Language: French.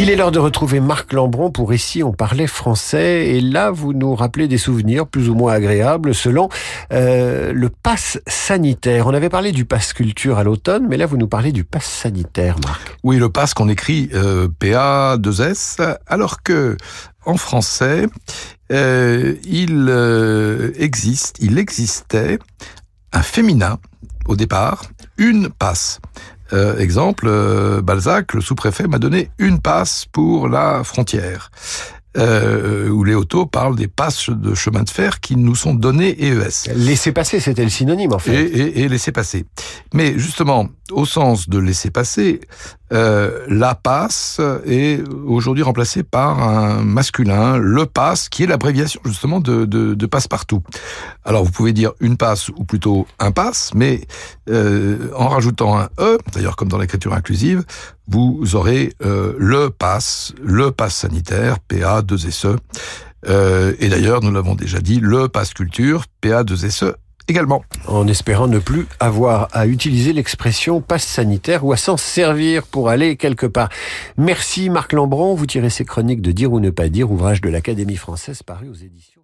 Il est l'heure de retrouver Marc Lambron pour Ici on parlait français et là vous nous rappelez des souvenirs plus ou moins agréables selon euh, le pass sanitaire. On avait parlé du pass culture à l'automne mais là vous nous parlez du pass sanitaire Marc. Oui le pass qu'on écrit euh, PA2S alors que en français euh, il existe, il existait un féminin au départ, une passe. Euh, exemple, euh, Balzac, le sous-préfet, m'a donné une passe pour la frontière. Euh, où Léoto parle des passes de chemin de fer qui nous sont données EES. Laisser passer, c'était le synonyme en fait. Et, et, et laisser passer. Mais justement, au sens de laisser passer, euh, la passe est aujourd'hui remplacée par un masculin, le passe, qui est l'abréviation justement de, de, passe-partout. Alors vous pouvez dire une passe ou plutôt un passe, mais euh, en rajoutant un E, d'ailleurs comme dans l'écriture inclusive, vous aurez euh, le passe, le passe sanitaire, PA 2 SE. Et d'ailleurs, nous l'avons déjà dit, le passe culture, PA 2 SE également. En espérant ne plus avoir à utiliser l'expression passe sanitaire ou à s'en servir pour aller quelque part. Merci Marc Lambron, vous tirez ces chroniques de Dire ou ne pas dire, ouvrage de l'Académie française paru aux éditions.